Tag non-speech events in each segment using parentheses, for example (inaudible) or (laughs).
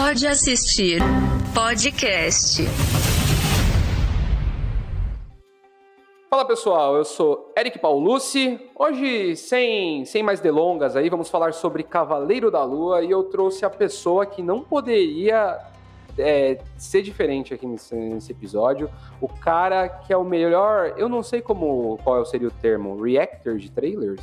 Pode assistir podcast. Fala pessoal, eu sou Eric Paulucci. Hoje, sem, sem mais delongas, aí vamos falar sobre Cavaleiro da Lua e eu trouxe a pessoa que não poderia é, ser diferente aqui nesse, nesse, episódio. O cara que é o melhor, eu não sei como qual seria o termo, reactor de trailers,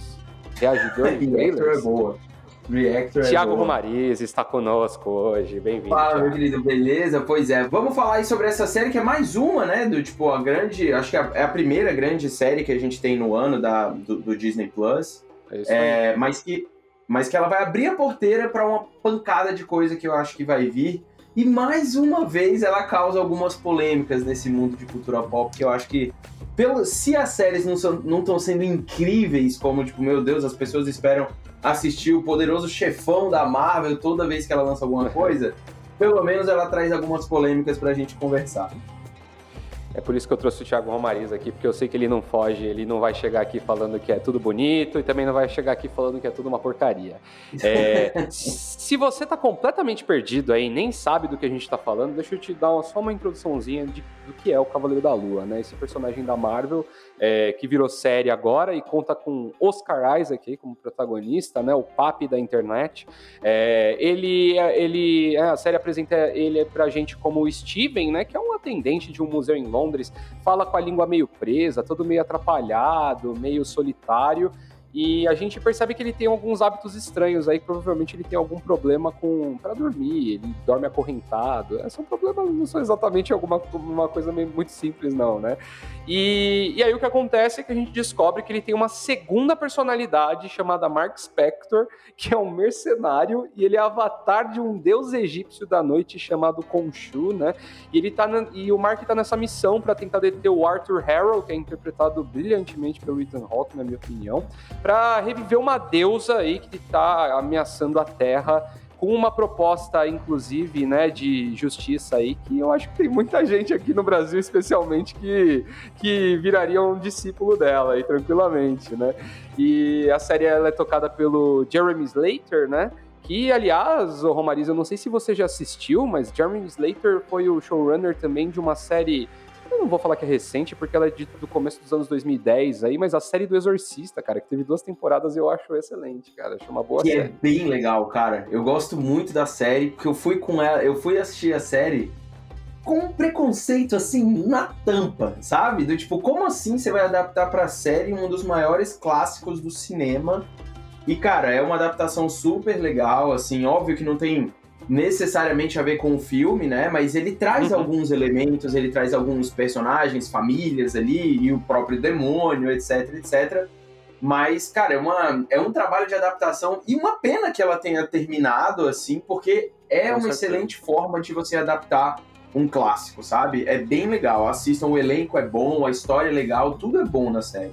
reagidor de trailers. (laughs) Reactor é boa. Reactor Tiago é Romariz está conosco hoje, bem-vindo. Fala, meu querido, beleza? Pois é, vamos falar aí sobre essa série que é mais uma, né? Do tipo, a grande. Acho que é a primeira grande série que a gente tem no ano da, do, do Disney Plus. É isso é, mas que mas que ela vai abrir a porteira para uma pancada de coisa que eu acho que vai vir. E mais uma vez ela causa algumas polêmicas nesse mundo de cultura pop que eu acho que pelo, se as séries não estão não sendo incríveis, como, tipo, meu Deus, as pessoas esperam assistir o poderoso chefão da Marvel toda vez que ela lança alguma coisa, pelo menos ela traz algumas polêmicas pra gente conversar. É por isso que eu trouxe o Thiago Romariz aqui, porque eu sei que ele não foge, ele não vai chegar aqui falando que é tudo bonito e também não vai chegar aqui falando que é tudo uma porcaria. É, (laughs) se você está completamente perdido aí, nem sabe do que a gente está falando, deixa eu te dar uma, só uma introduçãozinha de, do que é o Cavaleiro da Lua, né? Esse personagem da Marvel é, que virou série agora e conta com Oscar Isaac como protagonista, né? O papi da internet. É, ele, ele, é, a série apresenta ele pra gente como o Steven, né? Que é um atendente de um museu em Londres Londres, fala com a língua meio presa, todo meio atrapalhado, meio solitário. E a gente percebe que ele tem alguns hábitos estranhos aí, provavelmente ele tem algum problema com para dormir, ele dorme acorrentado. É, são problemas, não são exatamente alguma uma coisa muito simples, não, né? E, e aí o que acontece é que a gente descobre que ele tem uma segunda personalidade chamada Mark Spector, que é um mercenário, e ele é avatar de um deus egípcio da noite chamado Khonshu, né? E ele tá na, e o Mark tá nessa missão para tentar deter o Arthur Harrow, que é interpretado brilhantemente pelo Ethan Hawke, na minha opinião para reviver uma deusa aí que está ameaçando a Terra com uma proposta, inclusive, né, de justiça aí, que eu acho que tem muita gente aqui no Brasil, especialmente, que, que viraria um discípulo dela aí, tranquilamente, né? E a série ela é tocada pelo Jeremy Slater, né? Que, aliás, o Romariz, eu não sei se você já assistiu, mas Jeremy Slater foi o showrunner também de uma série eu não vou falar que é recente, porque ela é de, do começo dos anos 2010 aí, mas a série do Exorcista, cara, que teve duas temporadas, eu acho excelente, cara. Acho uma boa que série. é bem legal, cara. Eu gosto muito da série, porque eu fui com ela, eu fui assistir a série com um preconceito assim na tampa, sabe? Do tipo, como assim você vai adaptar pra série um dos maiores clássicos do cinema? E cara, é uma adaptação super legal, assim, óbvio que não tem necessariamente a ver com o filme, né? Mas ele traz uhum. alguns elementos, ele traz alguns personagens, famílias ali, e o próprio demônio, etc, etc. Mas, cara, é, uma, é um trabalho de adaptação e uma pena que ela tenha terminado assim, porque é com uma certeza. excelente forma de você adaptar um clássico, sabe? É bem legal. Assistam, o elenco é bom, a história é legal, tudo é bom na série.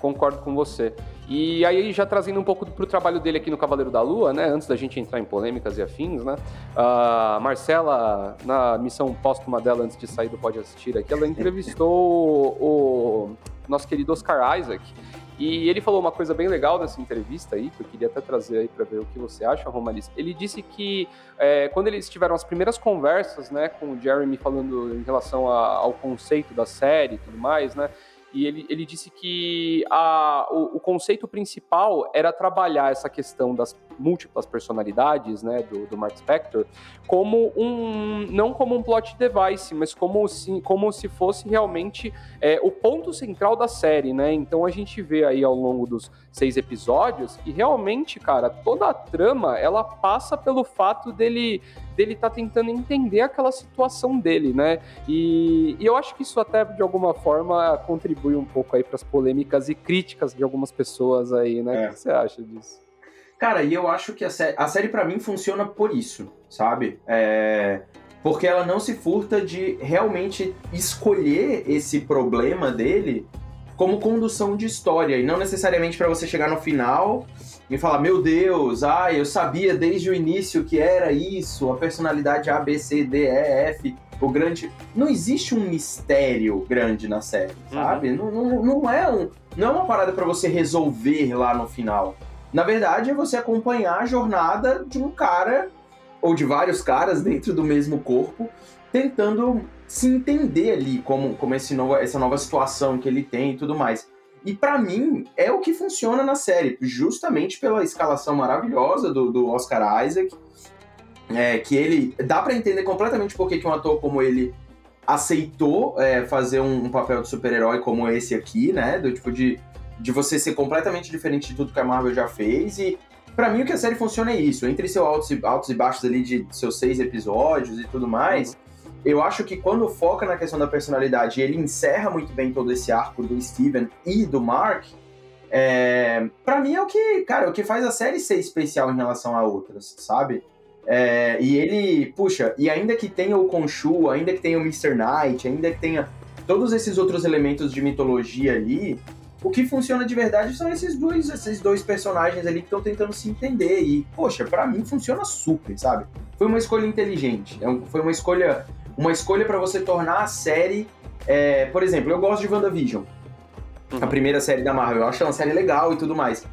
Concordo com você. E aí, já trazendo um pouco para o trabalho dele aqui no Cavaleiro da Lua, né? Antes da gente entrar em polêmicas e afins, né? A Marcela, na missão póstuma dela, antes de sair do Pode Assistir aqui, ela entrevistou o, nosso querido Oscar Isaac. E ele falou uma coisa bem legal nessa entrevista aí, que eu queria até trazer aí para ver o que você acha, Romanis. Ele disse que é, quando eles tiveram as primeiras conversas, né, com o Jeremy falando em relação a, ao conceito da série e tudo mais, né, e ele, ele disse que a, o, o, conceito principal era trabalhar essa questão das múltiplas personalidades, né, do, do Mark Spector, como um, não como um plot device, mas como se, como se fosse realmente é, o ponto central da série, né, então a gente vê aí ao longo dos seis episódios que realmente, cara, toda a trama, ela passa pelo fato dele dele tá tentando entender aquela situação dele, né? E, e eu acho que isso até de alguma forma contribui um pouco aí para as polêmicas e críticas de algumas pessoas aí, né? É. O que você acha disso? Cara, e eu acho que a série, a série para mim funciona por isso, sabe? É, porque ela não se furta de realmente escolher esse problema dele como condução de história e não necessariamente para você chegar no final e falar, meu Deus, ah, eu sabia desde o início que era isso, a personalidade A, B, C, D, E, F, o grande. Não existe um mistério grande na série, uhum. sabe? Uhum. Não, não, não, é um, não é uma parada para você resolver lá no final. Na verdade, é você acompanhar a jornada de um cara ou de vários caras dentro do mesmo corpo, tentando se entender ali como, como esse novo, essa nova situação que ele tem e tudo mais. E para mim é o que funciona na série, justamente pela escalação maravilhosa do, do Oscar Isaac, é, que ele dá para entender completamente por que um ator como ele aceitou é, fazer um, um, papel de super-herói como esse aqui, né? Do tipo de, de você ser completamente diferente de tudo que a Marvel já fez. E para mim o que a série funciona é isso. Entre seus altos e, altos e baixos ali de seus seis episódios e tudo mais, eu acho que quando foca na questão da personalidade ele encerra muito bem todo esse arco do Steven e do Mark, é, para mim é o que, cara, é o que faz a série ser especial em relação a outras, sabe? É, e ele, puxa, e ainda que tenha o Khonshu, ainda que tenha o Mr. Knight, ainda que tenha todos esses outros elementos de mitologia ali, o que funciona de verdade são esses dois, esses dois personagens ali que estão tentando se entender. E, poxa, para mim funciona super, sabe? Foi uma escolha inteligente. É foi uma escolha uma escolha para você tornar a série. É, por exemplo, eu gosto de WandaVision. Uhum. A primeira série da Marvel. Eu acho uma série legal e tudo mais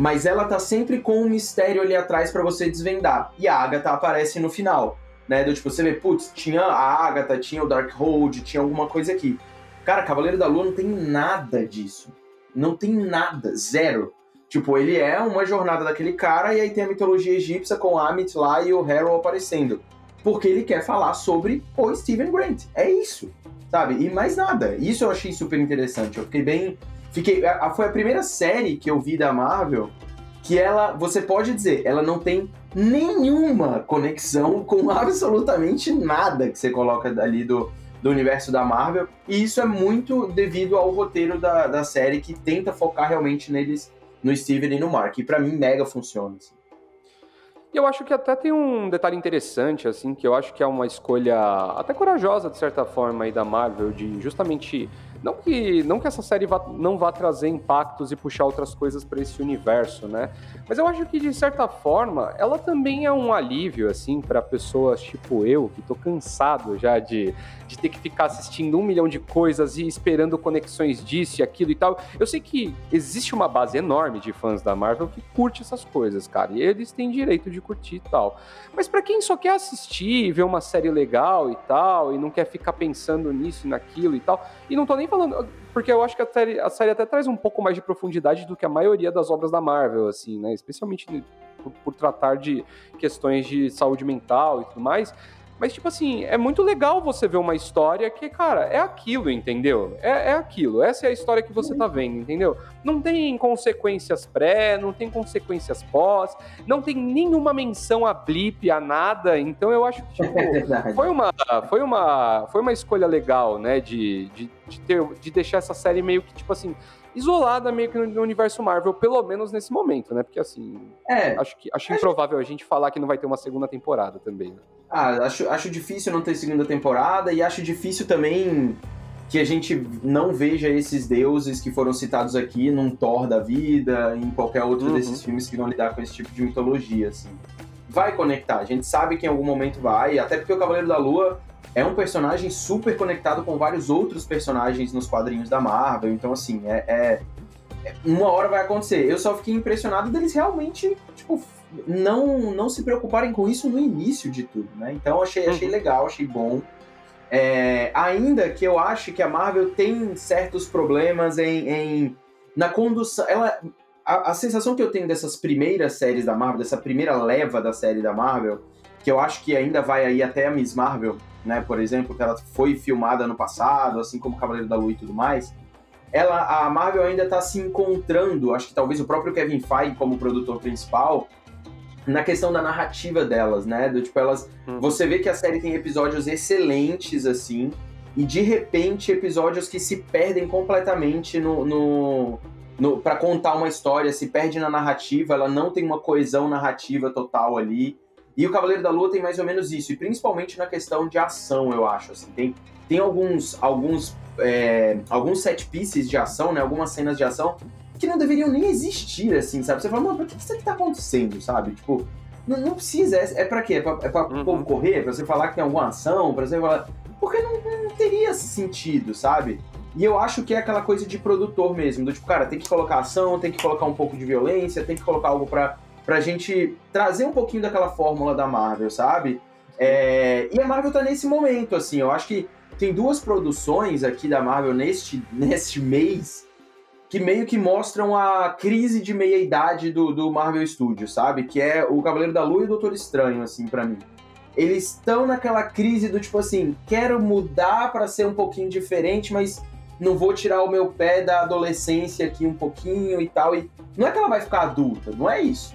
mas ela tá sempre com um mistério ali atrás para você desvendar. E a Agatha aparece no final, né? Do tipo, você vê, putz, tinha a Agatha, tinha o Darkhold, tinha alguma coisa aqui. Cara, Cavaleiro da Lua não tem nada disso. Não tem nada, zero. Tipo, ele é uma jornada daquele cara e aí tem a mitologia egípcia com Amit lá e o Harrow aparecendo. Porque ele quer falar sobre o Steven Grant. É isso, sabe? E mais nada. Isso eu achei super interessante. Eu fiquei bem Fiquei, foi a primeira série que eu vi da Marvel que ela, você pode dizer, ela não tem nenhuma conexão com (laughs) absolutamente nada que você coloca ali do, do universo da Marvel. E isso é muito devido ao roteiro da, da série que tenta focar realmente neles, no Steven e no Mark. E para mim, mega funciona. Assim. E eu acho que até tem um detalhe interessante, assim, que eu acho que é uma escolha até corajosa, de certa forma, aí da Marvel, de justamente não que, não que essa série vá, não vá trazer impactos e puxar outras coisas para esse universo, né? Mas eu acho que de certa forma ela também é um alívio assim para pessoas tipo eu que tô cansado já de, de ter que ficar assistindo um milhão de coisas e esperando conexões disso e aquilo e tal. Eu sei que existe uma base enorme de fãs da Marvel que curte essas coisas, cara, e eles têm direito de curtir e tal. Mas para quem só quer assistir, ver uma série legal e tal e não quer ficar pensando nisso e naquilo e tal, e não tô nem falando. Porque eu acho que a série, a série até traz um pouco mais de profundidade do que a maioria das obras da Marvel, assim, né? Especialmente por, por tratar de questões de saúde mental e tudo mais. Mas, tipo assim, é muito legal você ver uma história que, cara, é aquilo, entendeu? É, é aquilo. Essa é a história que você tá vendo, entendeu? Não tem consequências pré, não tem consequências pós, não tem nenhuma menção a blip, a nada. Então eu acho que, (laughs) tipo, é foi, uma, foi, uma, foi uma escolha legal, né? De, de, de, ter, de deixar essa série meio que, tipo assim, isolada meio que no universo Marvel, pelo menos nesse momento, né? Porque assim, é, acho que acho improvável a gente falar que não vai ter uma segunda temporada também. Né? Ah, acho, acho difícil não ter segunda temporada e acho difícil também que a gente não veja esses deuses que foram citados aqui num Thor da vida, em qualquer outro uhum. desses filmes que vão lidar com esse tipo de mitologia, assim. Vai conectar, a gente sabe que em algum momento vai, até porque o Cavaleiro da Lua é um personagem super conectado com vários outros personagens nos quadrinhos da Marvel. Então, assim, é, é, é, uma hora vai acontecer. Eu só fiquei impressionado deles realmente, tipo, não, não se preocuparem com isso no início de tudo, né? Então, achei, achei uhum. legal, achei bom. É, ainda que eu acho que a Marvel tem certos problemas em, em na condução. Ela, a, a sensação que eu tenho dessas primeiras séries da Marvel, dessa primeira leva da série da Marvel, que eu acho que ainda vai aí até a Miss Marvel, né, por exemplo, que ela foi filmada no passado, assim como Cavaleiro da Lua e tudo mais, ela, a Marvel ainda está se encontrando, acho que talvez o próprio Kevin Feige como produtor principal, na questão da narrativa delas, né, do tipo elas, hum. você vê que a série tem episódios excelentes assim, e de repente episódios que se perdem completamente no, no, no para contar uma história, se perde na narrativa, ela não tem uma coesão narrativa total ali. E o Cavaleiro da Lua tem mais ou menos isso, e principalmente na questão de ação, eu acho. Assim, tem, tem alguns, alguns, é, alguns set pieces de ação, né? Algumas cenas de ação que não deveriam nem existir, assim, sabe? Você fala, mano, por que isso aqui tá acontecendo, sabe? Tipo, não, não precisa, é, é pra quê? É pra, é pra uhum. povo correr? Pra você falar que tem alguma ação? Pra você falar. Porque não, não teria sentido, sabe? E eu acho que é aquela coisa de produtor mesmo, do tipo, cara, tem que colocar ação, tem que colocar um pouco de violência, tem que colocar algo pra pra gente trazer um pouquinho daquela fórmula da Marvel, sabe? É, e a Marvel tá nesse momento, assim, eu acho que tem duas produções aqui da Marvel neste, (laughs) neste mês que meio que mostram a crise de meia-idade do, do Marvel Studios, sabe? Que é o Cavaleiro da Lua e o Doutor Estranho, assim, para mim. Eles estão naquela crise do tipo assim, quero mudar para ser um pouquinho diferente, mas não vou tirar o meu pé da adolescência aqui um pouquinho e tal. E não é que ela vai ficar adulta, não é isso.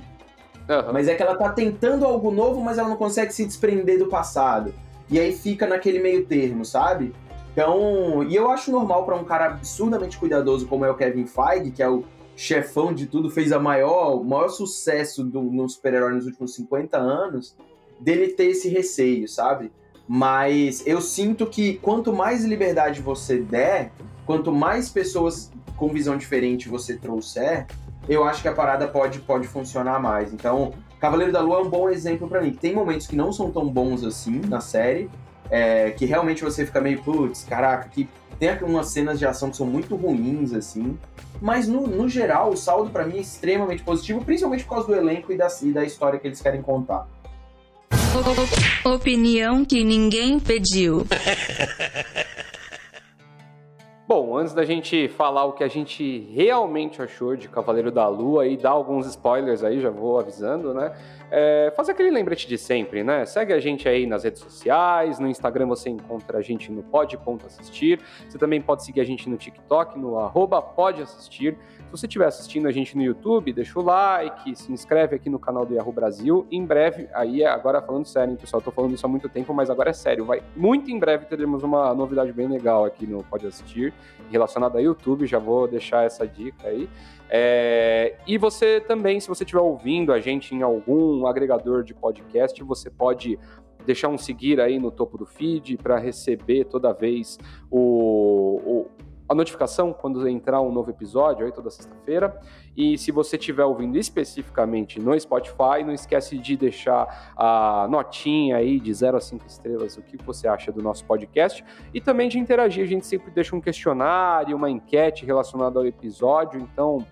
Uhum. Mas é que ela tá tentando algo novo, mas ela não consegue se desprender do passado. E aí fica naquele meio termo, sabe? Então, e eu acho normal para um cara absurdamente cuidadoso como é o Kevin Feige, que é o chefão de tudo, fez a maior, o maior sucesso do, no super-herói nos últimos 50 anos, dele ter esse receio, sabe? Mas eu sinto que quanto mais liberdade você der, quanto mais pessoas com visão diferente você trouxer, eu acho que a parada pode, pode funcionar mais. Então, Cavaleiro da Lua é um bom exemplo para mim. Tem momentos que não são tão bons assim na série, é, que realmente você fica meio, putz, caraca, que tem umas cenas de ação que são muito ruins, assim. Mas no, no geral, o saldo para mim é extremamente positivo, principalmente por causa do elenco e da, e da história que eles querem contar. Opinião que ninguém pediu. (laughs) Bom, antes da gente falar o que a gente realmente achou de Cavaleiro da Lua e dar alguns spoilers aí, já vou avisando, né? É, fazer aquele lembrete de sempre, né? Segue a gente aí nas redes sociais, no Instagram você encontra a gente no pod.assistir, você também pode seguir a gente no TikTok, no arroba podassistir. Se você estiver assistindo a gente no YouTube, deixa o like, se inscreve aqui no canal do Yahoo Brasil. Em breve, aí é agora falando sério, hein, pessoal, tô falando isso há muito tempo, mas agora é sério, vai. Muito em breve teremos uma novidade bem legal aqui no Pode Assistir, relacionada a YouTube, já vou deixar essa dica aí. É, e você também, se você estiver ouvindo a gente em algum agregador de podcast, você pode deixar um seguir aí no topo do feed para receber toda vez o, o, a notificação quando entrar um novo episódio aí toda sexta-feira. E se você estiver ouvindo especificamente no Spotify, não esquece de deixar a notinha aí de 0 a 5 estrelas, o que você acha do nosso podcast. E também de interagir, a gente sempre deixa um questionário, uma enquete relacionada ao episódio, então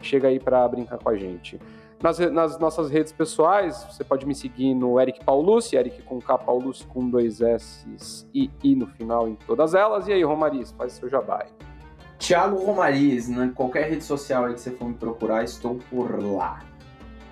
chega aí para brincar com a gente. Nas, nas, nossas redes pessoais, você pode me seguir no Eric Paulucci, Eric com K, Paulucci com dois S e I no final em todas elas. E aí, Romariz, faz seu jabá. Thiago Romariz, em né? qualquer rede social aí que você for me procurar, estou por lá.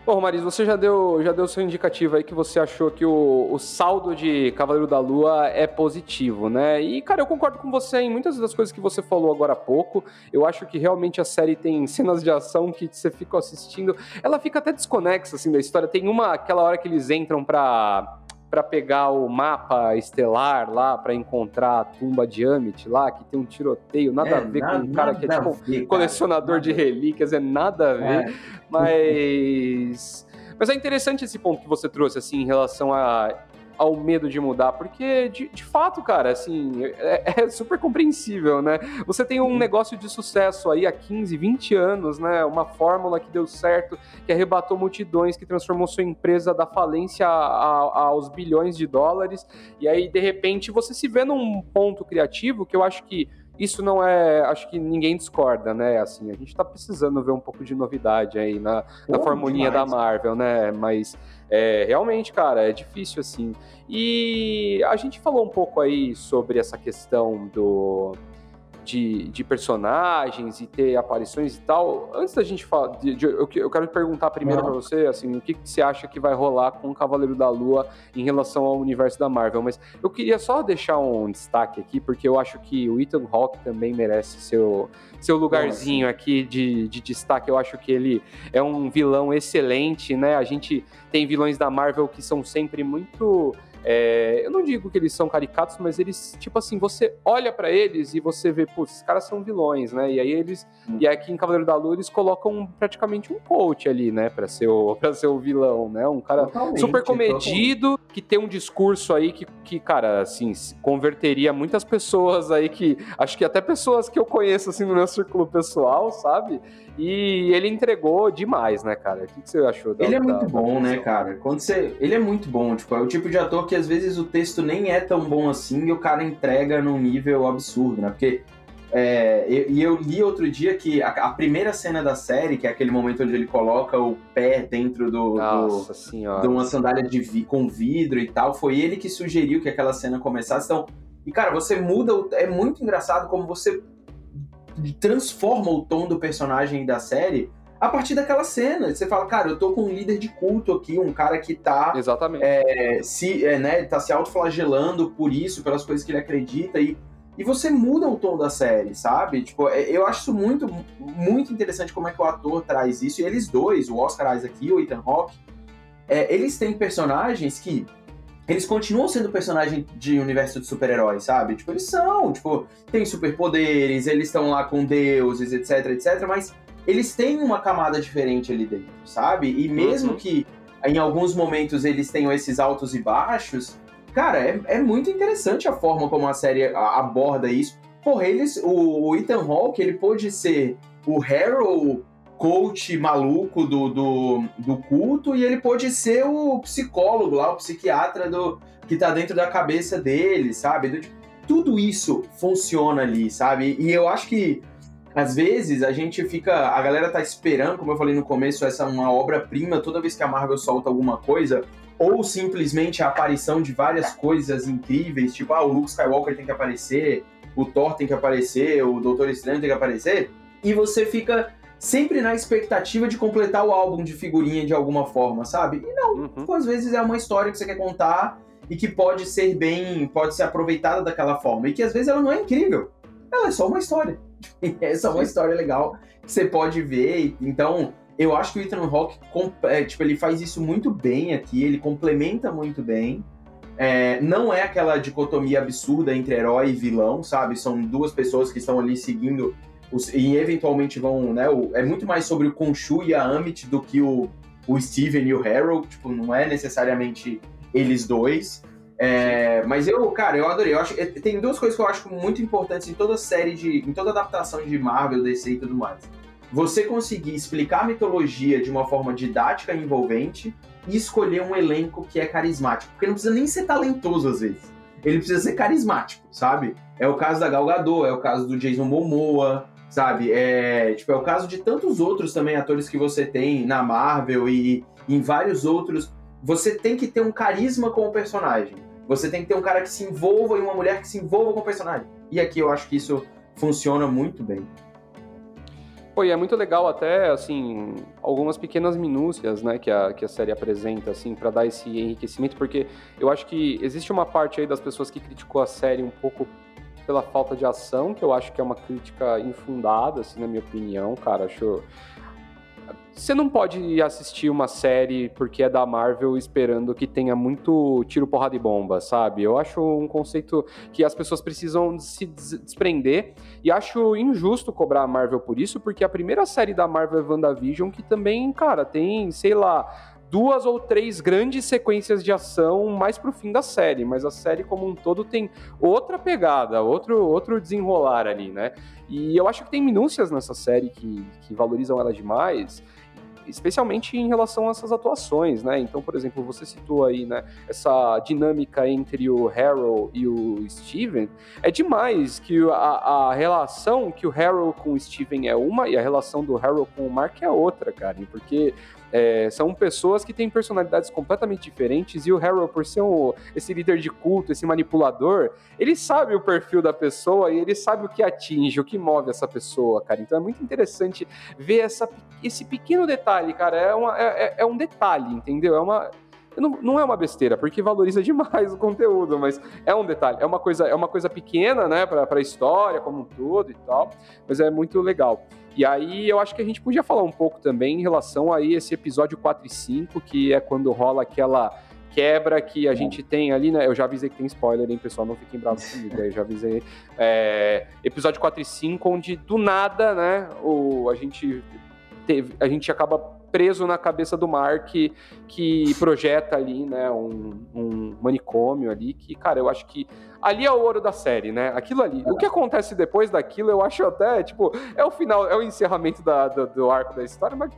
Bom, Maris, você já deu, já deu seu indicativo aí que você achou que o, o saldo de Cavaleiro da Lua é positivo, né? E, cara, eu concordo com você em muitas das coisas que você falou agora há pouco. Eu acho que realmente a série tem (laughs) cenas de ação que você fica assistindo. Ela fica até desconexa, assim, da história. Tem uma, aquela hora que eles entram pra para pegar o mapa estelar lá para encontrar a tumba de Amit lá, que tem um tiroteio, nada é, a ver nada, com um cara que é tipo ver, colecionador de relíquias, é nada a ver, é. mas mas é interessante esse ponto que você trouxe assim em relação a ao medo de mudar, porque de, de fato, cara, assim, é, é, (laughs) super compreensível, né? Você tem um negócio de sucesso aí há 15, 20 anos, né? Uma fórmula que deu certo, que arrebatou multidões, que transformou sua empresa da falência a, a, aos bilhões de dólares, e aí, de repente, você se vê num ponto criativo que eu acho que isso não é. Acho que ninguém discorda, né? Assim, a gente tá precisando ver um pouco de novidade aí na, na formulinha da Marvel, né? Mas é, realmente, cara, é difícil assim. E a gente falou um pouco aí sobre essa questão do de, de, personagens e ter aparições e tal. Antes da gente falar, de, de, eu, eu, quero perguntar primeiro para você, assim, o que, que, você acha que vai rolar com o Cavaleiro da Lua em relação ao universo da Marvel? Mas eu queria só deixar um destaque aqui, porque eu acho que o Ethan Hawke também merece seu, seu lugarzinho aqui de, de destaque. Eu acho que ele é um vilão excelente, né? A gente tem vilões da Marvel que são sempre muito é, eu não digo que eles são caricatos, mas eles, tipo assim, você olha para eles e você vê, putz, esses caras são vilões, né? E aí eles. Hum. E aqui em Cavaleiro da Lua eles colocam praticamente um coach ali, né? Pra ser o, (laughs) pra ser o vilão, né? Um cara totalmente, super comedido, totalmente. que tem um discurso aí que, que, cara, assim, converteria muitas pessoas aí que. Acho que até pessoas que eu conheço, assim, no meu círculo pessoal, sabe? E ele entregou demais, né, cara? O que, você achou da Ele é muito da, bom, da né, cara? Quando você. Ele é muito bom, tipo, é o tipo de ator que às vezes o texto nem é tão bom assim e o cara entrega num nível absurdo, né? Porque É, e, eu li outro dia que a, a primeira cena da série, que é aquele momento onde ele coloca o pé dentro do, Nossa do, senhora. de uma sandália de vi- com vidro e tal, foi ele que sugeriu que aquela cena começasse. Então, e cara, você muda, o- é muito engraçado como você transforma o tom do personagem e da série a partir daquela cena. Você fala, cara, eu tô com um líder de culto aqui, um cara que tá Exatamente. é, se, é, né, tá se autoflagelando por isso, pelas coisas que ele acredita e, e você muda o tom da série, sabe? Tipo, é, eu acho isso muito, muito interessante como é que o ator traz isso. E eles dois, o Oscar Isaac e o Ethan Hawke, é, eles têm personagens que eles continuam sendo personagem de universo de super-heróis, sabe? Tipo, eles são, tipo, têm superpoderes, eles estão lá com deuses, etc, etc, mas eles têm uma camada diferente ali dentro, sabe? E mesmo Uhum. que em alguns momentos eles tenham esses altos e baixos, cara, é, é muito interessante a forma como a série aborda isso. Porra, eles, o, o Ethan Hawke, ele pôde ser o Harold coach maluco do, do, do culto e ele pôde ser o psicólogo lá, o psiquiatra do, que tá dentro da cabeça dele, sabe? Do- tudo isso funciona ali, sabe? E eu acho que às vezes a gente fica. A galera tá esperando, como eu falei no começo, essa uma obra-prima toda vez que a Marvel solta alguma coisa, ou simplesmente a aparição de várias coisas incríveis, tipo, ah, o Luke Skywalker tem que aparecer, o Thor tem que aparecer, o Doutor Estranho tem que aparecer, e você fica sempre na expectativa de completar o álbum de figurinha de alguma forma, sabe? E não, Uhum. Tipo, às vezes é uma história que você quer contar e que pode ser bem, pode ser aproveitada daquela forma. E que às vezes ela não é incrível. Ela é só uma história. (laughs) É só uma Sim. história legal que você pode ver. Então, eu acho que o Ethan Hawke, é, tipo, ele faz isso muito bem aqui, ele complementa muito bem. É, não é aquela dicotomia absurda entre herói e vilão, sabe? São duas pessoas que estão ali seguindo os- e eventualmente vão, né? o- é muito mais sobre o Khonshu e a Amit do que o, o Steven e o Harold. Tipo, não é necessariamente eles dois. É, mas eu, cara, eu adorei. Eu acho, é, tem duas coisas que eu acho muito importantes em toda série de. em toda adaptação de Marvel, DC e tudo mais. Você conseguir explicar a mitologia de uma forma didática e envolvente e escolher um elenco que é carismático. Porque não precisa nem ser talentoso às vezes. Ele precisa ser carismático, sabe? É o caso da Gal Gadot, é o caso do Jason Momoa, sabe? É, tipo, é o caso de tantos outros também atores que você tem na Marvel e em vários outros. Você tem que ter um carisma com o personagem. Você tem que ter um cara que se envolva e uma mulher que se envolva com o personagem. E aqui eu acho que isso funciona muito bem. Pô, e é muito legal até, assim, algumas pequenas minúcias, né, que a, que a série apresenta, assim, para dar esse enriquecimento, porque eu acho que existe uma parte aí das pessoas que criticou a série um pouco pela falta de ação, que eu acho que é uma crítica infundada, assim, na minha opinião, cara, acho... Você não pode assistir uma série porque é da Marvel esperando que tenha muito tiro, porrada e bomba, sabe? Eu acho um conceito que as pessoas precisam se des- desprender e acho injusto cobrar a Marvel por isso, porque a primeira série da Marvel é WandaVision, que também, cara, tem, sei lá, duas ou três grandes sequências de ação mais pro fim da série, mas a série como um todo tem outra pegada, outro, outro desenrolar ali, né? E eu acho que tem minúcias nessa série que, que valorizam ela demais, especialmente em relação a essas atuações, né? Então, por exemplo, você citou aí, né, essa dinâmica entre o Harold e o Steven, é demais que a, a relação que o Harold com o Steven é uma e a relação do Harold com o Mark é outra, cara, porque é, são pessoas que têm personalidades completamente diferentes e o Harold, por ser um, esse líder de culto, esse manipulador, ele sabe o perfil da pessoa e ele sabe o que atinge, o que move essa pessoa, cara. Então é muito interessante ver essa, esse pequeno detalhe, cara. É, uma, é, é um detalhe, entendeu? É uma. Não, não é uma besteira, porque valoriza (laughs) demais o conteúdo, mas é um detalhe. É uma coisa, é uma coisa pequena, né, pra, pra história como um todo e tal, mas é muito legal. E aí eu acho que a gente podia falar um pouco também em relação aí esse episódio 4 e 5, que é quando rola aquela quebra que a gente tem ali, né? Eu já avisei que tem spoiler, hein, pessoal? Não fiquem bravos (laughs) comigo, eu já avisei. É, episódio 4 e 5, onde do nada, né, o, a gente teve, a gente acaba preso na cabeça do Mark que, que projeta ali, né, um, um, manicômio ali, que, cara, eu acho que ali é o ouro da série, né? Aquilo ali. O que acontece depois daquilo, eu acho até, tipo, é o final, é o encerramento da, do, do arco da história, mas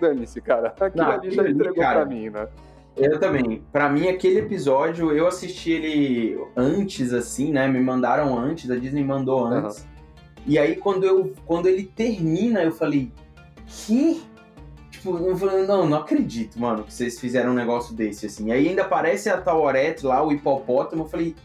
dane-se, cara. Aquilo Não, ali já entregou cara, pra mim, né? Eu também. Pra mim, aquele episódio, eu assisti ele antes, assim, né? Me mandaram antes, a Disney mandou antes. E aí, quando, eu, quando ele termina, eu falei, que? Tipo, eu falei, não, não acredito, mano, que vocês fizeram um negócio desse, assim. E aí ainda aparece a Taurette lá, o hipopótamo, eu falei,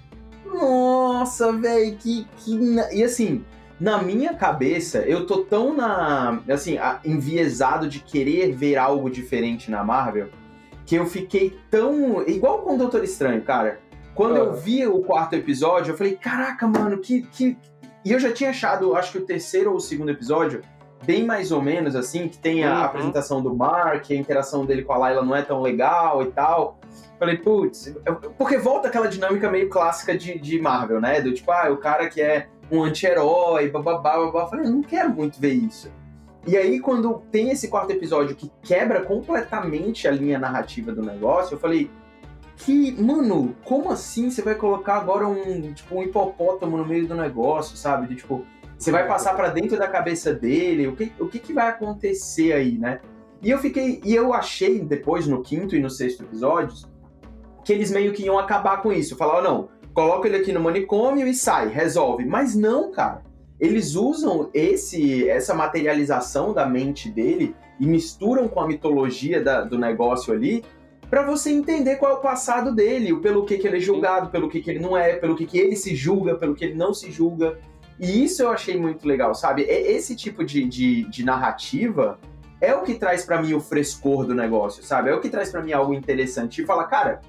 nossa, velho, que, que... E assim, na minha cabeça, eu tô tão na, assim, enviesado de querer ver algo diferente na Marvel, que eu fiquei tão. Igual com o Doutor Estranho, cara. Quando eu vi o quarto episódio, eu falei, caraca, mano, que, que. E eu já tinha achado, acho que o terceiro ou o segundo episódio, bem mais ou menos assim, que tem a uhum. apresentação do Mark, a interação dele com a Layla não é tão legal e tal. Falei, putz, porque volta aquela dinâmica meio clássica de, de Marvel, né? Do tipo, ah, o cara que é um anti-herói, bababá, babá. Falei, não quero muito ver isso. E aí, quando tem esse quarto episódio que quebra completamente a linha narrativa do negócio, eu falei, que, mano, como assim você vai colocar agora um, tipo, um hipopótamo no meio do negócio, sabe? De, tipo, você vai passar para dentro da cabeça dele, o que, o que, que vai acontecer aí, né? E eu fiquei, e eu achei depois no quinto e no sexto episódios que eles meio que iam acabar com isso. Falaram, não, coloca ele aqui no manicômio e sai, resolve. Mas não, cara eles usam esse essa materialização da mente dele e misturam com a mitologia da, do negócio ali para você entender qual é o passado dele, pelo que, que ele é julgado, pelo que, que ele não é, pelo que, que ele se julga, pelo que ele não se julga. E isso eu achei muito legal, sabe? Esse tipo de, de, de narrativa é o que traz para mim o frescor do negócio, sabe? É o que traz para mim algo interessante. E fala, cara,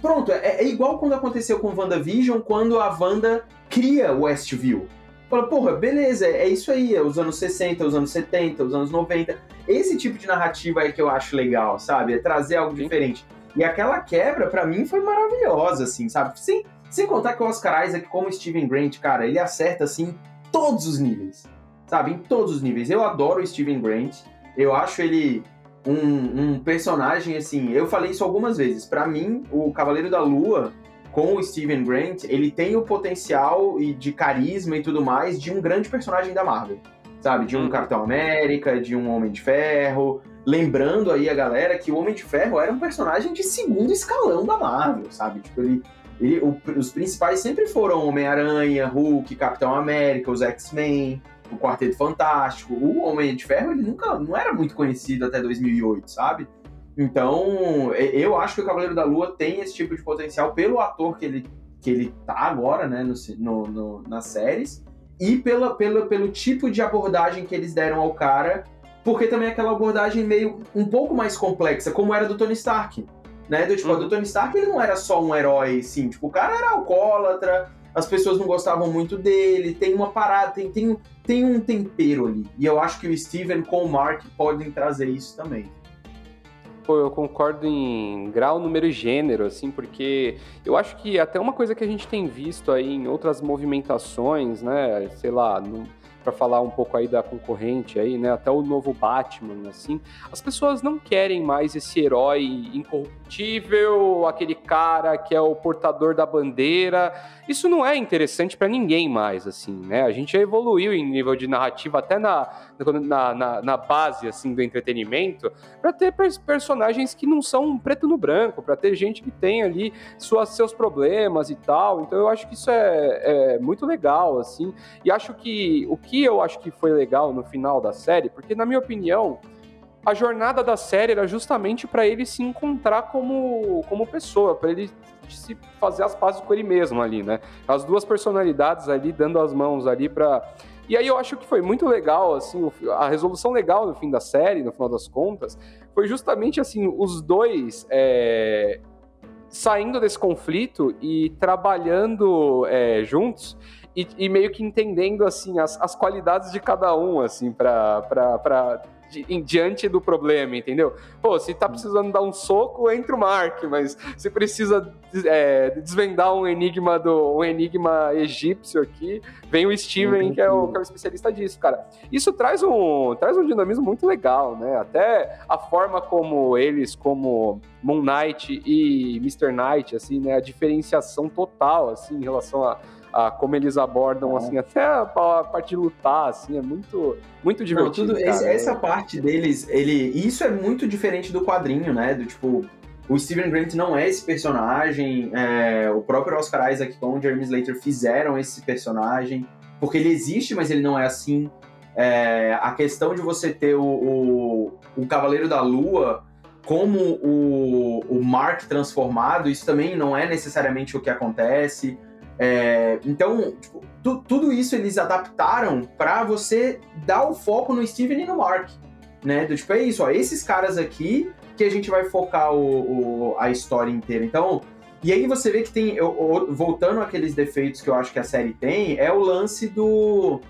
pronto, é, é igual quando aconteceu com WandaVision, quando a Wanda cria Westview. Fala, porra, beleza, é isso aí, é os anos 60, os anos 70, os anos 90. Esse tipo de narrativa é que eu acho legal, sabe? É trazer algo Sim. diferente. E aquela quebra, para mim, foi maravilhosa, assim, sabe? Sem, sem contar que o Oscar Isaac, como Steven Grant, cara, ele acerta, assim, todos os níveis, sabe? Em todos os níveis. Eu adoro o Steven Grant, eu acho ele um, um personagem, assim, eu falei isso algumas vezes. para mim, o Cavaleiro da Lua com o Steven Grant, ele tem o potencial e de carisma e tudo mais de um grande personagem da Marvel, sabe? De um uhum. Capitão América, de um Homem de Ferro. Lembrando aí a galera que o Homem de Ferro era um personagem de segundo escalão da Marvel, sabe? Tipo, ele, ele o, os principais sempre foram Homem-Aranha, Hulk, Capitão América, os X-Men, o Quarteto Fantástico. O Homem de Ferro, ele nunca não era muito conhecido até 2008, sabe? Então, eu acho que o Cavaleiro da Lua tem esse tipo de potencial pelo ator que ele, que ele tá agora, né, no, no, no, nas séries, e pela, pela, pelo tipo de abordagem que eles deram ao cara, porque também é aquela abordagem meio um pouco mais complexa, como era do Tony Stark. Né? Do, tipo, uhum. do Tony Stark ele não era só um herói, sim, tipo, o cara era alcoólatra, as pessoas não gostavam muito dele, tem uma parada, tem, tem, tem um tempero ali. E eu acho que o Steven com o Mark podem trazer isso também. Pô, eu concordo em grau, número e gênero, assim, porque eu acho que até uma coisa que a gente tem visto aí em outras movimentações, né, sei lá, no para falar um pouco aí da concorrente aí, né? Até o novo Batman, assim. As pessoas não querem mais esse herói incorruptível, aquele cara que é o portador da bandeira. Isso não é interessante para ninguém mais, assim, né? A gente evoluiu em nível de narrativa até na, na, na, na base, assim, do entretenimento, para ter personagens que não são preto no branco, para ter gente que tem ali suas, seus problemas e tal. Então eu acho que isso é, é muito legal, assim. E acho que o que eu acho que foi legal no final da série, porque na minha opinião, a jornada da série era justamente para ele se encontrar como, como pessoa, para ele se fazer as pazes com ele mesmo ali, né? As duas personalidades ali dando as mãos ali para e aí eu acho que foi muito legal, assim, a resolução legal no fim da série, no final das contas, foi justamente assim, os dois é, saindo desse conflito e trabalhando é, juntos e, e, meio que entendendo assim as, as qualidades de cada um assim para em diante do problema, entendeu? Pô, se tá precisando dar um soco, entra o Mark, mas se precisa é, desvendar um enigma do um enigma egípcio aqui, vem o Steven, que é o, que é o especialista disso, cara. Isso traz um, traz um dinamismo muito legal, né? Até a forma como eles, como Moon Knight e Mr. Knight, assim, né? A diferenciação total, assim, em relação a como eles abordam, assim, até a, a, parte de lutar, assim, é muito, muito divertido. Não, tudo, esse, essa parte deles, ele. Isso é muito diferente do quadrinho, né? Do tipo. O Steven Grant não é esse personagem, é, o próprio Oscar Isaac com o Jeremy Slater fizeram esse personagem. porque ele existe, mas ele não é assim. É, a questão de você ter o, o, o Cavaleiro da Lua como o, o Mark transformado, isso também não é necessariamente o que acontece. É, então, tipo, tu, tudo isso eles adaptaram para você dar o foco no Steven e no Mark. Né? Do, tipo, é isso, ó, esses caras aqui que a gente vai focar o, o, a história inteira. Então, e aí você vê que tem, eu, voltando àqueles defeitos que eu acho que a série tem, é o lance do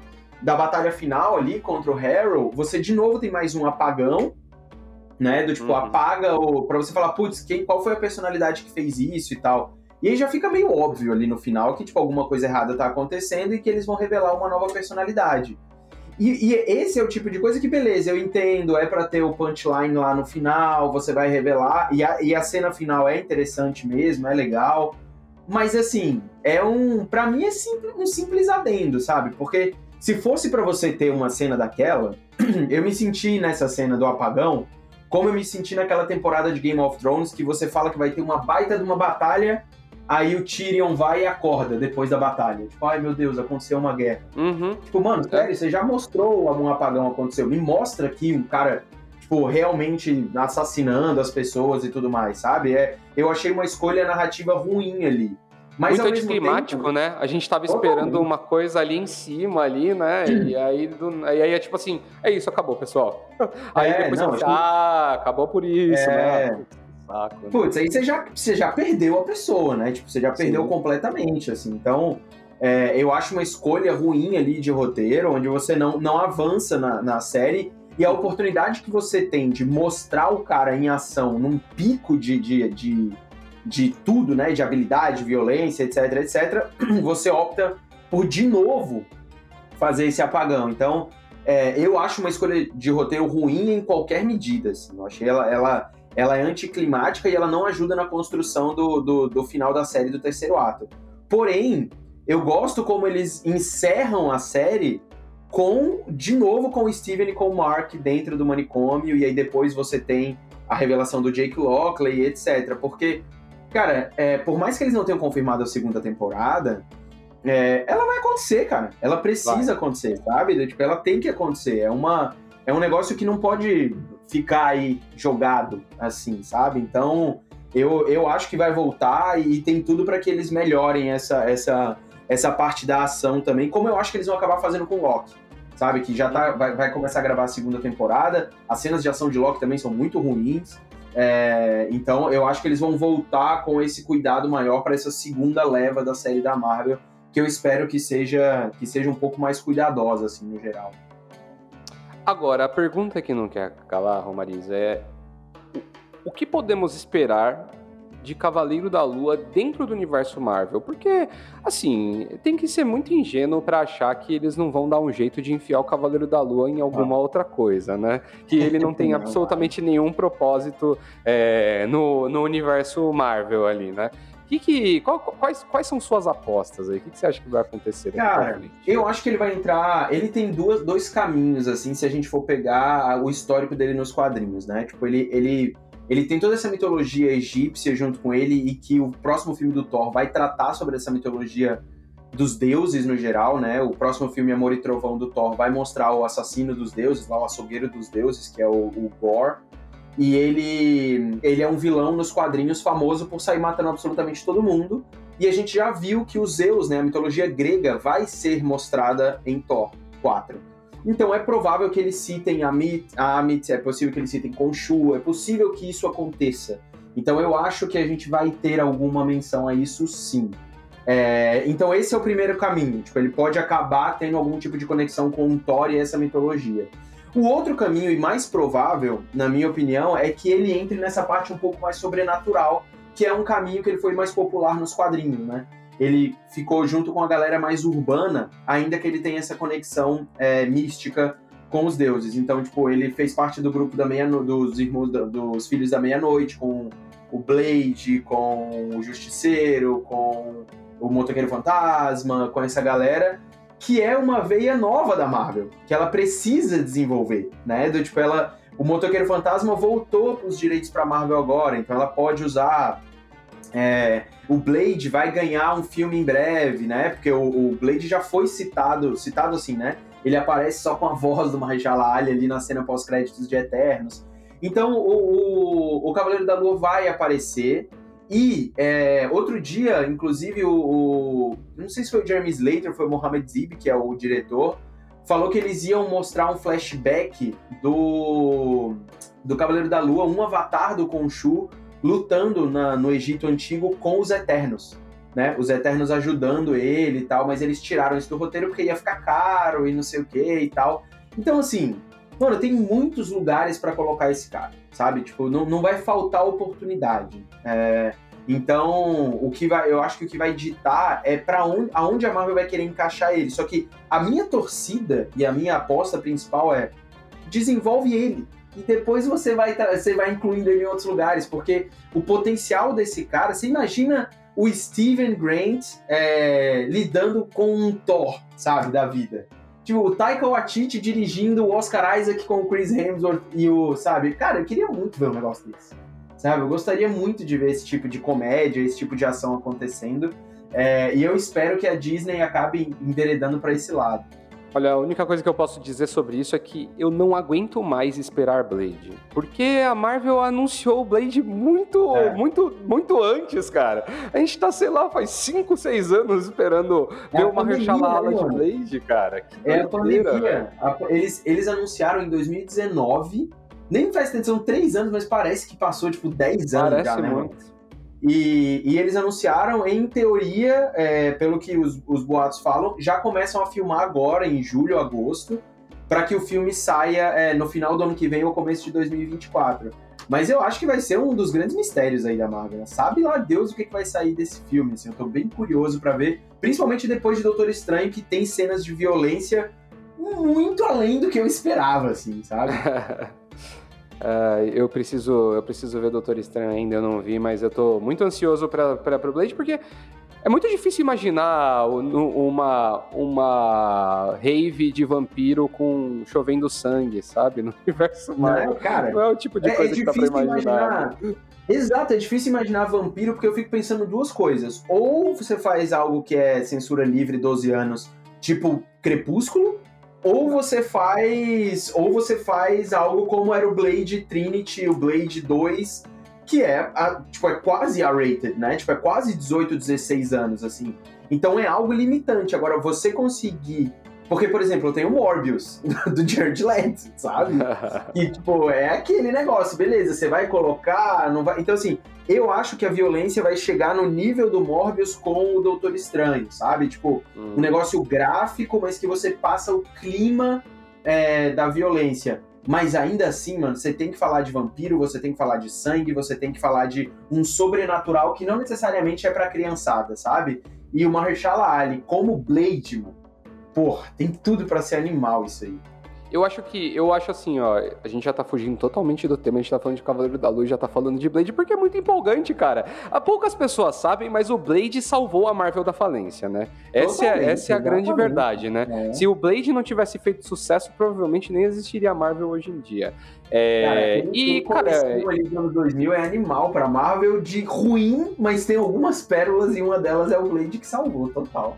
da batalha final ali contra o Harrow, você de novo tem mais um apagão, né? Do tipo, uhum. apaga o. Pra você falar, putz, qual foi a personalidade que fez isso e tal. E aí já fica meio óbvio ali no final que, tipo, alguma coisa errada tá acontecendo e que eles vão revelar uma nova personalidade. E, e esse é o tipo de coisa que, beleza, eu entendo, é para ter o punchline lá no final, você vai revelar, e a, e a cena final é interessante mesmo, é legal. Mas assim, é um. para mim é simples, um simples adendo, sabe? Porque se fosse para você ter uma cena daquela, (clears throat) eu me senti nessa cena do apagão como eu me senti naquela temporada de Game of Thrones, que você fala que vai ter uma baita de uma batalha, aí o Tyrion vai e acorda depois da batalha. Tipo, ai meu Deus, aconteceu uma guerra. Uhum. Tipo, mano, sério, você já mostrou um apagão aconteceu. Me mostra aqui um cara, tipo, realmente assassinando as pessoas e tudo mais, sabe? É, eu achei uma escolha narrativa ruim ali. Mas Muito anticlimático, tempo, né? A gente tava esperando uma coisa ali em cima, ali, né? E aí, do, e aí é tipo assim, é isso, acabou, pessoal. (laughs) Aí é, depois não, você ah, acabou por isso, é... né? Saco, né? Putz, aí você já, você já perdeu a pessoa, né? Tipo, você já perdeu Sim. completamente, assim. Então, é, eu acho uma escolha ruim ali de roteiro, onde você não, não avança na, na série e a oportunidade que você tem de mostrar o cara em ação num pico de, de, de de tudo, né, de habilidade, violência, etc, etc, (clears throat) você opta por de novo fazer esse apagão. Então, é, eu acho uma escolha de roteiro ruim em qualquer medida. Assim. Eu achei ela, ela, ela é anticlimática e ela não ajuda na construção do, do, do final da série do terceiro ato. Porém, eu gosto como eles encerram a série com, de novo, com o Steven e com o Mark dentro do manicômio, e aí depois você tem a revelação do Jake Lockley, etc. Porque Cara, é, por mais que eles não tenham confirmado a segunda temporada, é, ela vai acontecer, cara. Ela precisa vai. acontecer, sabe? Tipo, ela tem que acontecer. É, uma, é um negócio que não pode ficar aí jogado assim, sabe? Então, eu, eu acho que vai voltar e tem tudo para que eles melhorem essa, essa, essa parte da ação também, como eu acho que eles vão acabar fazendo com Loki. Sabe? Que já tá, vai, vai começar a gravar a segunda temporada. As cenas de ação de Loki também são muito ruins. É, então eu acho que eles vão voltar com esse cuidado maior para essa segunda leva da série da Marvel, que eu espero que seja que seja um pouco mais cuidadosa assim no geral. Agora a pergunta que não quer calar, Romariz, é o que podemos esperar de Cavaleiro da Lua dentro do universo Marvel. Porque, assim, tem que ser muito ingênuo para achar que eles não vão dar um jeito de enfiar o Cavaleiro da Lua em alguma ah. outra coisa, né? Que ele não tem (laughs) absolutamente nenhum propósito é, no, no universo Marvel ali, né? Que que, qual, quais, quais são suas apostas aí? O que, que você acha que vai acontecer? Cara, eu acho que ele vai entrar. Ele tem duas, dois caminhos, assim, se a gente for pegar o histórico dele nos quadrinhos, né? Tipo, ele, ele ele tem toda essa mitologia egípcia junto com ele e que o próximo filme do Thor vai tratar sobre essa mitologia dos deuses no geral, né? O próximo filme Amor e Trovão do Thor vai mostrar o assassino dos deuses, lá o açougueiro dos deuses, que é o, o Gore. E ele, ele é um vilão nos quadrinhos famoso por sair matando absolutamente todo mundo. E a gente já viu que os Zeus, né, a mitologia grega, vai ser mostrada em Thor 4. Então é provável que eles citem Amit, Amit, é possível que eles citem Khonshu, é possível que isso aconteça. Então eu acho que a gente vai ter alguma menção a isso sim. É, então esse é o primeiro caminho, tipo, ele pode acabar tendo algum tipo de conexão com o Thor e essa mitologia. O outro caminho e mais provável, na minha opinião, é que ele entre nessa parte um pouco mais sobrenatural, que é um caminho que ele foi mais popular nos quadrinhos, né? ele ficou junto com a galera mais urbana, ainda que ele tenha essa conexão é, mística com os deuses. Então, tipo, ele fez parte do grupo da meia dos irmãos dos filhos da meia-noite, com o Blade, com o Justiceiro, com o Motoqueiro Fantasma, com essa galera, que é uma veia nova da Marvel, que ela precisa desenvolver, né? Do tipo, ela o Motoqueiro Fantasma voltou os direitos para Marvel agora, então ela pode usar é, o Blade vai ganhar um filme em breve, né? Porque o, o, Blade já foi citado, citado assim, né? Ele aparece só com a (laughs) voz do Mahershala Ali ali na cena pós-créditos de Eternos. Então o, o, o, Cavaleiro da Lua vai aparecer. E é, outro dia, inclusive, o, o, Não sei se foi o Jeremy Slater, foi o Mohamed Zib, que é o diretor, falou que eles iam mostrar um flashback do, do Cavaleiro da Lua, um avatar do Khonshu, lutando na, no Egito Antigo com os Eternos. Né? Os Eternos ajudando ele e tal, mas eles tiraram isso do roteiro porque ia ficar caro e não sei o que e tal. Então, assim, mano, tem muitos lugares para colocar esse cara, sabe? Tipo, não, não vai faltar oportunidade. É, então, o que vai, eu acho que o que vai ditar é para onde, aonde a Marvel vai querer encaixar ele. Só que a minha torcida e a minha aposta principal é desenvolve ele, e depois você vai, você vai incluindo ele em outros lugares, porque o potencial desse cara, você imagina o Steven Grant é, lidando com um Thor, sabe, da vida. Tipo, o Taika Waititi dirigindo o Oscar Isaac com o Chris Hemsworth e o, sabe? Cara, eu queria muito ver um negócio desse, sabe? Eu gostaria muito de ver esse tipo de comédia, esse tipo de ação acontecendo. É, e eu espero que a Disney acabe enveredando para esse lado. Olha, a única coisa que eu posso dizer sobre isso é que eu não aguento mais esperar Blade. Porque a Marvel anunciou o Blade muito, é. muito, muito antes, cara. A gente tá, sei lá, faz 5, 6 anos esperando é ver uma rechalada né, de Blade, cara. Que é a pandemia. Eles, eles anunciaram em 2019. Nem faz tempo, são 3 anos, mas parece que passou, tipo, 10 anos parece já, né? Muito. E, e, eles anunciaram, em teoria, é, pelo que os, os, boatos falam, já começam a filmar agora, em julho, agosto, para que o filme saia é, no final do ano que vem ou começo de 2024. Mas eu acho que vai ser um dos grandes mistérios aí da Marvel. Né? Sabe lá Deus o que, que vai sair desse filme. Assim, eu tô bem curioso para ver, principalmente depois de Doutor Estranho, que tem cenas de violência muito além do que eu esperava, assim, sabe? (laughs) Uh, eu preciso eu preciso ver Doutor Estranho ainda, eu não vi, mas eu tô muito ansioso para o Blade, porque é muito difícil imaginar uma, uma rave de vampiro com chovendo sangue, sabe? No universo Marvel. Não, cara, não é o tipo de é, coisa é que dá pra imaginar. imaginar. Exato, é difícil imaginar vampiro porque eu fico pensando duas coisas. Ou você faz algo que é censura livre 12 anos, tipo Crepúsculo, ou você faz ou você faz algo como era o Blade Trinity, o Blade 2, que é, a, tipo, é quase R-rated, né? Tipo, é quase 18, 16 anos, assim. Então é algo limitante. Agora, você conseguir porque, por exemplo, eu tenho o Morbius, (laughs) do Jared Leto, sabe? (laughs) e, tipo, é aquele negócio, beleza, você vai colocar, não vai... Então, assim, eu acho que a violência vai chegar no nível do Morbius com o Doutor Estranho, sabe? Tipo, hum. um negócio gráfico, mas que você passa o clima é, da violência. Mas ainda assim, mano, você tem que falar de vampiro, você tem que falar de sangue, você tem que falar de um sobrenatural que não necessariamente é pra criançada, sabe? E o Mahershala Ali, como Blade, mano, Porra, tem tudo para ser animal isso aí. Eu acho que, eu acho assim, ó, a gente já tá fugindo totalmente do tema, a gente tá falando de Cavaleiro da Luz, já tá falando de Blade, porque é muito empolgante, cara. Há poucas pessoas sabem, mas o Blade salvou a Marvel da falência, né? Essa é, essa é a grande verdade, né? É. Se o Blade não tivesse feito sucesso, provavelmente nem existiria a Marvel hoje em dia. É, cara, e, cara. ali no anos 2000 é animal pra Marvel de ruim, mas tem algumas pérolas e uma delas é o Blade que salvou, total.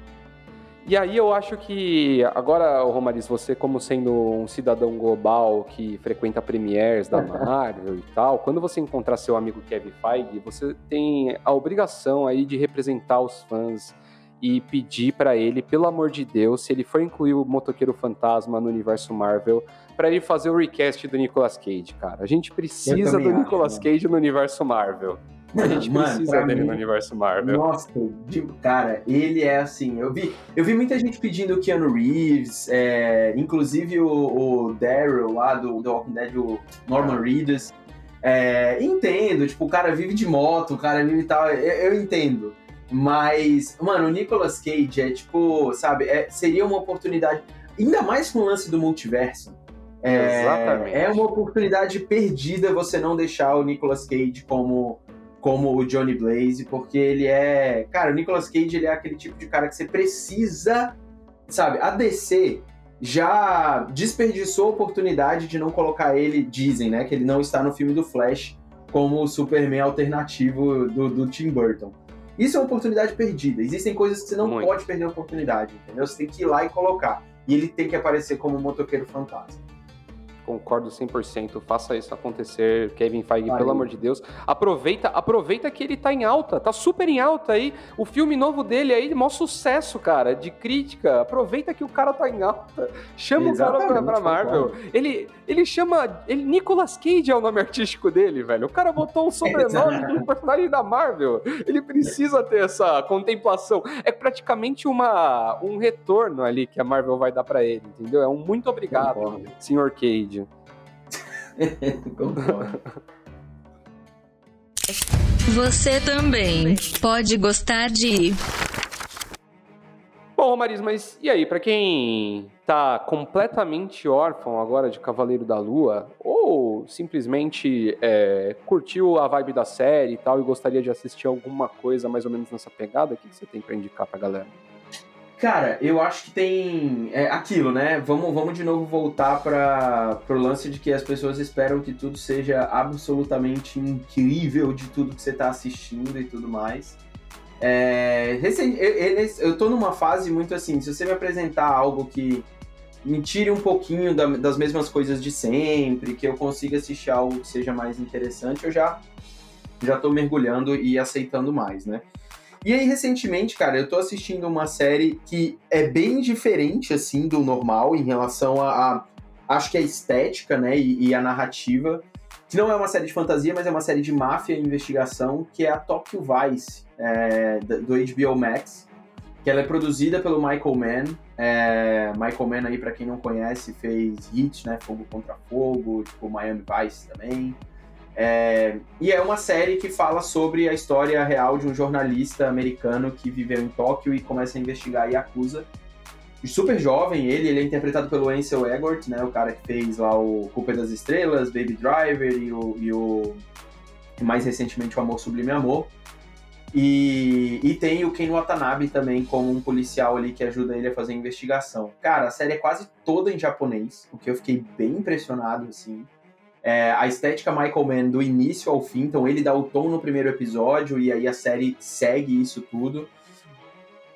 E aí eu acho que agora, Romariz, você como sendo um cidadão global que frequenta premieres da (laughs) Marvel e tal, quando você encontrar seu amigo Kevin Feige, você tem a obrigação aí de representar os fãs e pedir para ele, pelo amor de Deus, se ele for incluir o Motoqueiro Fantasma no universo Marvel, para ele fazer o recast do Nicolas Cage, cara. A gente precisa do Nicolas Cage no universo Marvel. A gente Mano, precisa dele mim, no universo Marvel. Nossa, cara, ele é assim. Eu vi, eu vi muita gente pedindo o Keanu Reeves, é, inclusive o, o Daryl lá do The Walking Dead, o Norman Reedus. É, entendo, tipo, o cara vive de moto, o cara vive e tal, eu, eu, entendo. Mas, mano, o Nicolas Cage é tipo, sabe, é, seria uma oportunidade, ainda mais com o lance do multiverso. É, Exatamente. É uma oportunidade perdida você não deixar o Nicolas Cage como como o Johnny Blaze, porque ele é. Cara, o Nicolas Cage ele é aquele tipo de cara que você precisa. Sabe, a DC já desperdiçou a oportunidade de não colocar ele, dizem, né? Que ele não está no filme do Flash como o Superman alternativo do, do Tim Burton. Isso é uma oportunidade perdida. Existem coisas que você não Muito. pode perder a oportunidade, entendeu? Você tem que ir lá e colocar. E ele tem que aparecer como um motoqueiro fantasma. Concordo 100%. Faça isso acontecer, Kevin Feige, pelo amor de Deus. Aproveita, aproveita que ele tá em alta, tá super em alta aí. O filme novo dele aí, maior sucesso, cara, de crítica. Aproveita que o cara tá em alta. Chama o cara pra, Exatamente, pra Marvel. Ele, ele chama. Ele, Nicolas Cage é o nome artístico dele, velho. O cara botou o sobrenome de um personagem da Marvel. Ele precisa ter essa contemplação. É praticamente uma, um retorno ali que a Marvel vai dar pra ele, entendeu? É um muito obrigado, Concordo. Sr. Cage. (laughs) Concordo. Você também pode gostar de Bom, Romariz, mas e aí, pra quem tá completamente órfão agora de Cavaleiro da Lua, ou simplesmente é, curtiu a vibe da série e tal e gostaria de assistir alguma coisa mais ou menos nessa pegada, o que que você tem pra indicar pra galera? Cara, eu acho que tem é, aquilo, né? Vamos, vamos de novo voltar para pro lance de que as pessoas esperam que tudo seja absolutamente incrível de tudo que você tá assistindo e tudo mais. É, recen- eu, eu- eu tô numa fase muito assim, se você me apresentar algo que me tire um pouquinho da- das mesmas coisas de sempre, que eu consiga assistir algo que seja mais interessante, eu já já tô mergulhando e aceitando mais, né? E aí, recentemente, cara, eu tô assistindo uma série que é bem diferente, assim, do normal em relação a, a- acho que a estética, né, e, e a narrativa. Que não é uma série de fantasia, mas é uma série de máfia e investigação, que é a Tokyo Vice, é, do HBO Max. Que ela é produzida pelo Michael Mann. É, Michael Mann aí, pra quem não conhece, fez Hit, né, Fogo Contra Fogo, tipo Miami Vice também. É, e é uma série que fala sobre a história real de um jornalista americano que viveu em Tóquio e começa a investigar. E super jovem ele, ele é interpretado pelo Ansel Elgort, né, o cara que fez lá o Culpa das Estrelas, Baby Driver e o, e o mais recentemente o Amor Sublime Amor. E, e tem o Ken Watanabe também como um policial ali que ajuda ele a fazer a investigação. Cara, a série é quase toda em japonês, o que eu fiquei bem impressionado, assim. É, a estética Michael Mann do início ao fim, então ele dá o tom no primeiro episódio e aí a série segue isso tudo.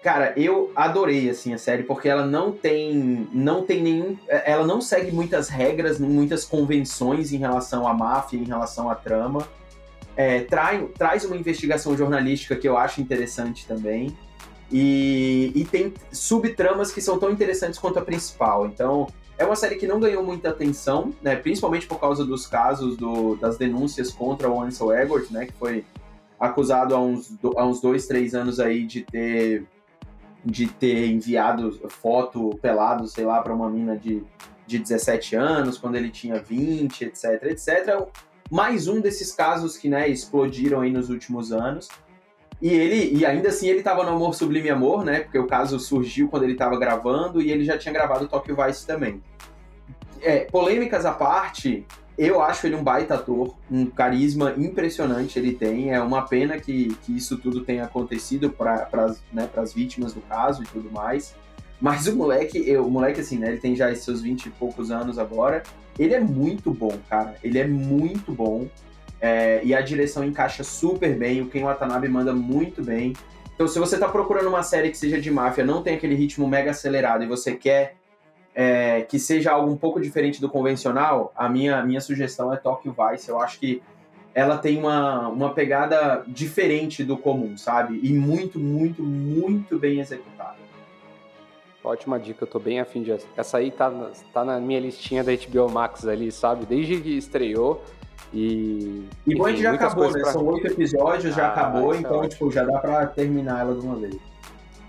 Cara, eu adorei assim a série porque ela não tem não tem nenhum ela não segue muitas regras, muitas convenções em relação à máfia, em relação à trama. É, trai, traz uma investigação jornalística que eu acho interessante também. E, e tem subtramas que são tão interessantes quanto a principal. Então, é uma série que não ganhou muita atenção, né? Principalmente por causa dos casos do, das denúncias contra o Ansel Elgort, né? Que foi acusado há uns, há uns dois, três anos aí de ter de ter enviado foto pelado, sei lá, para uma mina de, de 17 anos, quando ele tinha 20, etc, etc. Mais um desses casos que, né, explodiram aí nos últimos anos. E ele, e ainda assim ele tava no Amor Sublime Amor, né? Porque o caso surgiu quando ele tava gravando e ele já tinha gravado Tokyo Vice também. É, polêmicas à parte, eu acho ele um baita ator, um carisma impressionante ele tem. É uma pena que, que isso tudo tenha acontecido para as né, vítimas do caso e tudo mais. Mas o moleque, eu- o moleque assim, né? Ele tem já seus 20 e poucos anos agora. Ele é muito bom, cara. Ele é muito bom. É, e a direção encaixa super bem. O Ken Watanabe manda muito bem. Então, se você tá procurando uma série que seja de máfia, não tem aquele ritmo mega acelerado e você quer é, que seja algo um pouco diferente do convencional, a minha, minha sugestão é Tokyo Vice. Eu acho que ela tem uma, uma pegada diferente do comum, sabe? E muito, muito, muito bem executada. Ótima dica, eu tô bem afim de. Essa aí tá, tá na minha listinha da HBO Max ali, sabe? Desde que estreou. E. E bom, a gente já acabou, né? São oito episódios, já Ah, acabou, então, ótimo. tipo, já dá pra terminar ela de uma vez.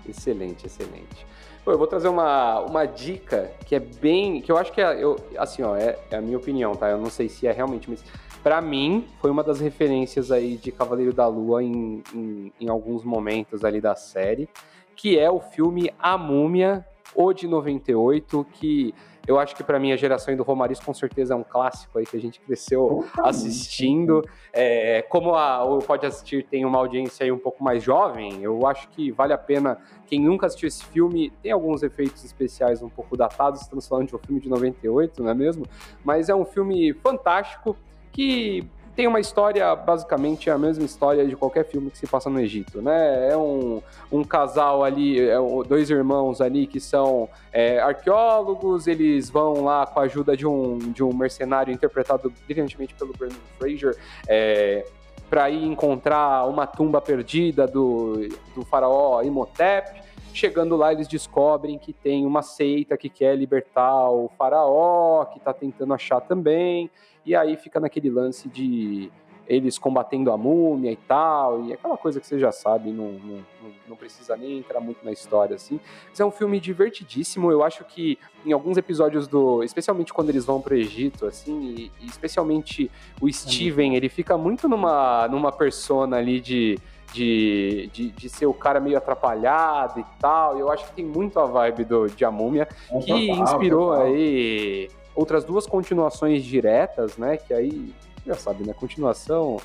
Excelente, excelente. Pô, eu vou trazer uma, uma dica que é bem. que eu acho que é. Eu, assim, ó, é, é a minha opinião, tá? Eu não sei se é realmente, mas pra mim foi uma das referências aí de Cavaleiro da Lua em, em, em alguns momentos ali da série, que é o filme A Múmia, o de 98, que eu acho que pra minha geração e do Romariz com certeza é um clássico aí que a gente cresceu assistindo. É, como a- o Pode Assistir tem uma audiência aí um pouco mais jovem, eu acho que vale a pena. Quem nunca assistiu esse filme, tem alguns efeitos especiais um pouco datados, estamos falando de um filme de 98, não é mesmo? Mas é um filme fantástico que tem uma história, basicamente a mesma história de qualquer filme que se passa no Egito, né? É um, um casal ali, é, dois irmãos ali que são é, arqueólogos, eles vão lá com a ajuda de um, de um mercenário interpretado brilhantemente pelo Brandon Fraser, é, para ir encontrar uma tumba perdida do, do faraó Imhotep. Chegando lá, eles descobrem que tem uma seita que quer libertar o faraó, que está tentando achar também. E aí fica naquele lance de eles combatendo a múmia e tal, e aquela coisa que você já sabe, não, não, não, precisa nem entrar muito na história, assim. Mas é um filme divertidíssimo, eu acho que em alguns episódios do... Especialmente quando eles vão pro Egito, assim, e, e especialmente o Steven, ele fica muito numa, numa persona ali de de, de, de, ser o cara meio atrapalhado e tal. Eu acho que tem muito a vibe do, de A Múmia, é que total, inspirou total. aí outras duas continuações diretas, né? Que aí, já sabe, né? Continuação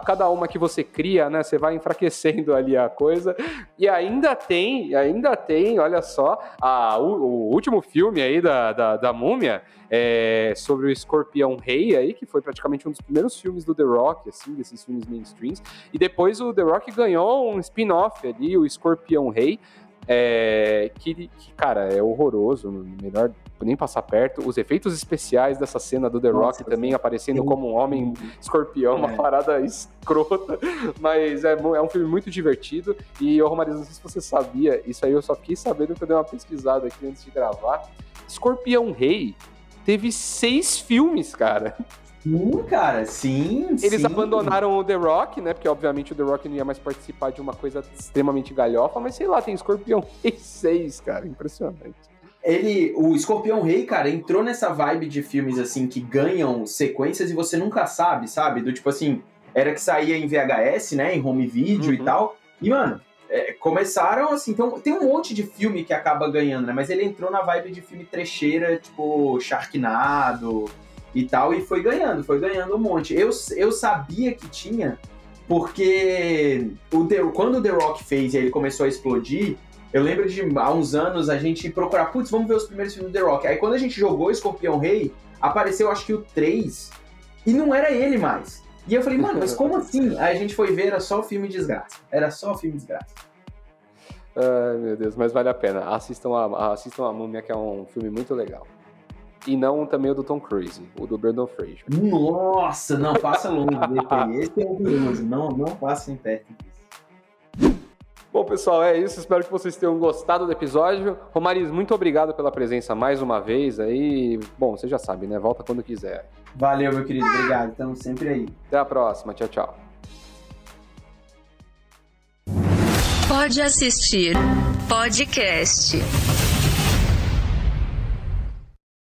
cada uma que você cria, né, você vai enfraquecendo (laughs) ali a coisa. E ainda tem, ainda tem, olha só, a, o, o último filme aí da, da, da Múmia é, sobre o Escorpião Rei aí, que foi praticamente um dos primeiros filmes do The Rock, assim, desses filmes mainstreams. E depois o The Rock ganhou um spin-off ali, o Escorpião Rei, é, que, que, cara, é horroroso, melhor nem passar perto. Os efeitos especiais dessa cena do The Nossa, Rock também aparecendo como um homem escorpião, uma é. parada escrota, (laughs) mas é, é, um filme muito divertido. E, ô Romariz, não sei se você sabia, isso aí eu só fiquei sabendo que eu dei uma pesquisada aqui antes de gravar. Escorpião Rei teve seis filmes, cara. Sim, cara, sim. Eles sim. abandonaram o The Rock, né? Porque obviamente o The Rock não ia mais participar de uma coisa extremamente galhofa, mas sei lá, tem Escorpião Rei 6, cara. Impressionante. Ele, o Escorpião Rei, cara, entrou nessa vibe de filmes assim que ganham sequências e você nunca sabe, sabe? Do tipo assim, era que saía em VHS, né? Em home video uhum. e tal. E, mano, é, começaram assim. Então, tem um monte de filme que acaba ganhando, né? Mas ele entrou na vibe de filme trecheira, tipo Sharknado e tal, e foi ganhando, foi ganhando um monte. Eu, eu sabia que tinha, porque o The, quando o The Rock fez e ele começou a explodir, eu lembro de há uns anos a gente procurar, putz, vamos ver os primeiros filmes do The Rock. Aí quando a gente jogou Escorpião Rei, apareceu acho que o 3, e não era ele mais. E eu falei, mano, mas como assim? (laughs) Aí a gente foi ver, era só o filme desgraça. Era só o filme desgraça. Ai, meu Deus, mas vale a pena. Assistam a, assistam a Múmia, que é um filme muito legal. E não também o do Tom Cruise, o do Brandon Fraser. Nossa, não passa longe desse Esse é horroroso. Não, não passem perto disso. Bom, pessoal, é isso. Espero que vocês tenham gostado do episódio. Romariz, muito obrigado pela presença mais uma vez aí. Bom, você já sabe, né? Volta quando quiser. Valeu, meu querido. Obrigado. Estamos sempre aí. Até a próxima. Tchau, tchau. Pode assistir podcast.